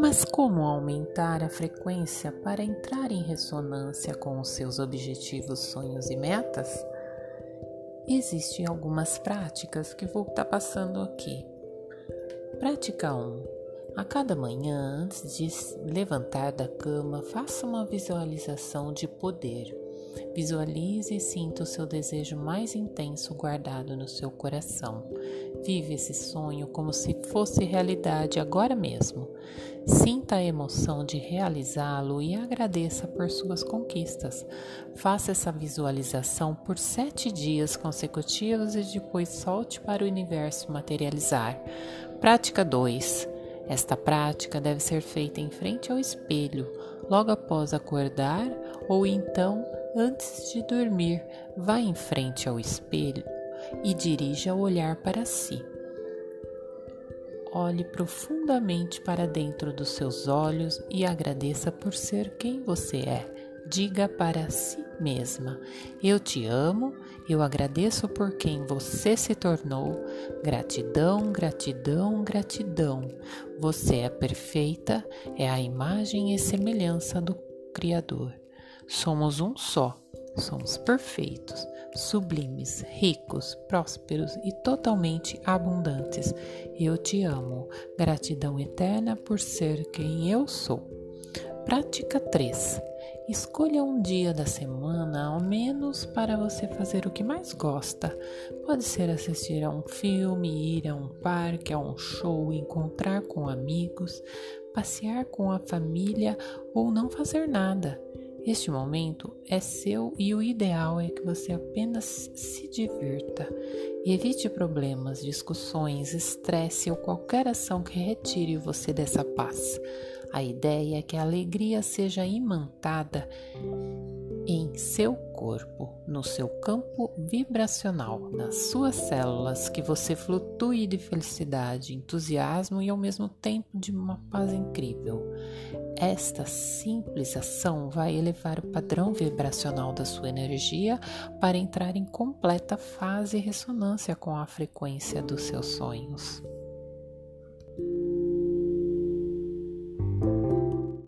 Mas como aumentar a frequência para entrar em ressonância com os seus objetivos, sonhos e metas? Existem algumas práticas que vou estar passando aqui. Prática 1. A cada manhã, antes de levantar da cama, faça uma visualização de poder. Visualize e sinta o seu desejo mais intenso guardado no seu coração. Vive esse sonho como se fosse realidade agora mesmo. Sinta a emoção de realizá-lo e agradeça por suas conquistas. Faça essa visualização por sete dias consecutivos e depois solte para o universo materializar. Prática 2. Esta prática deve ser feita em frente ao espelho, logo após acordar ou então antes de dormir. Vá em frente ao espelho e dirija o olhar para si. Olhe profundamente para dentro dos seus olhos e agradeça por ser quem você é. Diga para si mesma: Eu te amo, eu agradeço por quem você se tornou. Gratidão, gratidão, gratidão. Você é perfeita, é a imagem e semelhança do Criador. Somos um só, somos perfeitos sublimes, ricos, prósperos e totalmente abundantes. Eu te amo. Gratidão eterna por ser quem eu sou. Prática 3. Escolha um dia da semana, ao menos, para você fazer o que mais gosta. Pode ser assistir a um filme, ir a um parque, a um show, encontrar com amigos, passear com a família ou não fazer nada. Este momento é seu e o ideal é que você apenas se divirta. Evite problemas, discussões, estresse ou qualquer ação que retire você dessa paz. A ideia é que a alegria seja imantada em seu corpo, no seu campo vibracional, nas suas células, que você flutue de felicidade, entusiasmo e ao mesmo tempo de uma paz incrível. Esta simples ação vai elevar o padrão vibracional da sua energia para entrar em completa fase e ressonância com a frequência dos seus sonhos.